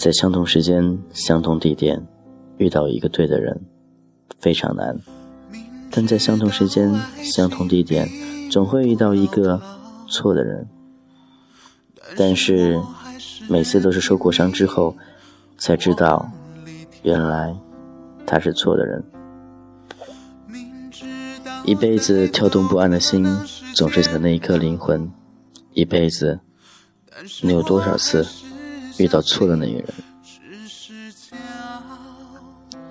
在相同时间、相同地点遇到一个对的人，非常难；但在相同时间、相同地点，总会遇到一个错的人。但是每次都是受过伤之后，才知道，原来他是错的人。一辈子跳动不安的心，总是想那一颗灵魂。一辈子，你有多少次遇到错的那个人？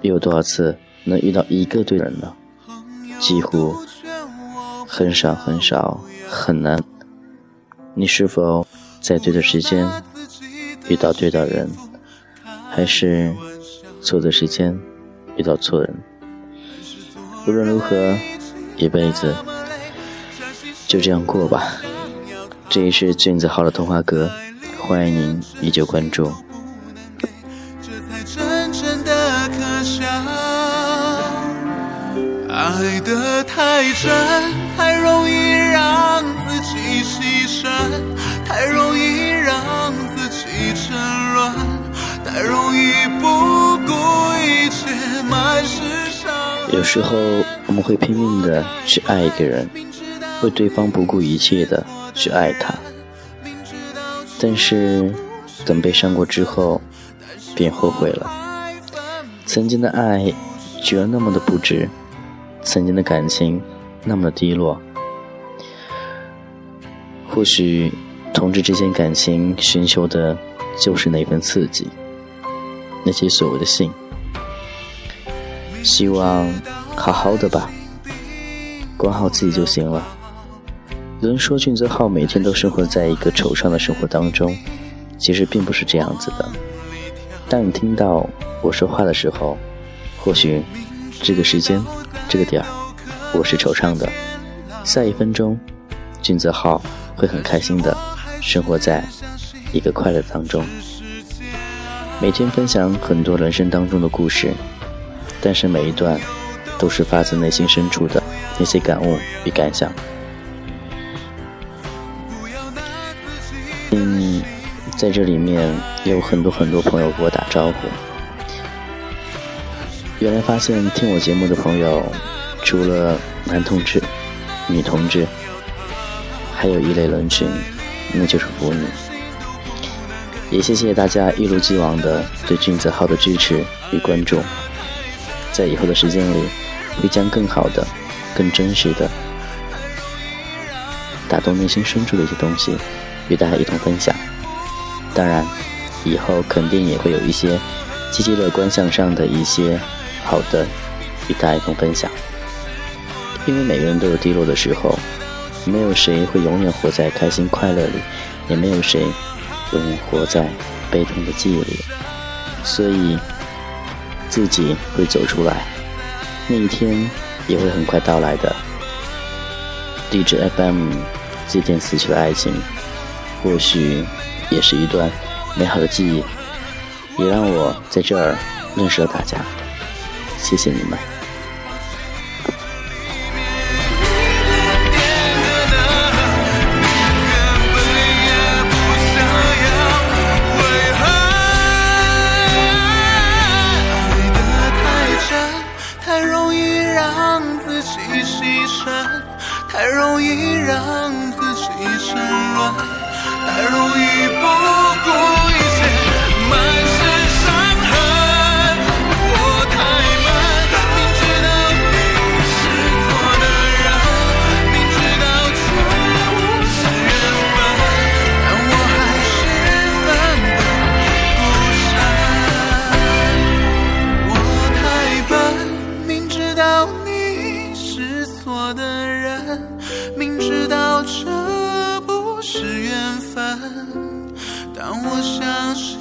又有多少次能遇到一个对的人呢？几乎很少很少很难。你是否在对的时间遇到对的人，还是错的时间遇到错的人？无论如何。一辈子就这样过吧。这里是俊子号的童话阁，欢迎您依旧关注。爱得太真，太容易让自己牺牲，太容易让自己沉沦，太容易不顾一切，满是伤。有时候。我们会拼命的去爱一个人，为对方不顾一切的去爱他，但是等被伤过之后，便后悔了。曾经的爱居然那么的不值，曾经的感情那么的低落。或许同志之间感情寻求的就是那份刺激，那些所谓的性。希望。好好的吧，管好自己就行了。有人说俊泽浩每天都生活在一个惆怅的生活当中，其实并不是这样子的。当你听到我说话的时候，或许这个时间、这个点儿，我是惆怅的。下一分钟，俊泽浩会很开心的生活在一个快乐当中。每天分享很多人生当中的故事，但是每一段。都是发自内心深处的那些感悟与感想。嗯，在这里面有很多很多朋友给我打招呼。原来发现听我节目的朋友，除了男同志、女同志，还有一类人群，那就是腐女。也谢谢大家一如既往的对君子号的支持与关注，在以后的时间里。会将更好的、更真实的、打动内心深处的一些东西与大家一同分享。当然，以后肯定也会有一些积极乐观向上的一些好的与大家一同分享。因为每个人都有低落的时候，没有谁会永远活在开心快乐里，也没有谁永远活在悲痛的记忆里，所以自己会走出来。那一天也会很快到来的。地址 FM，祭奠死去的爱情，或许也是一段美好的记忆，也让我在这儿认识了大家。谢谢你们。我相信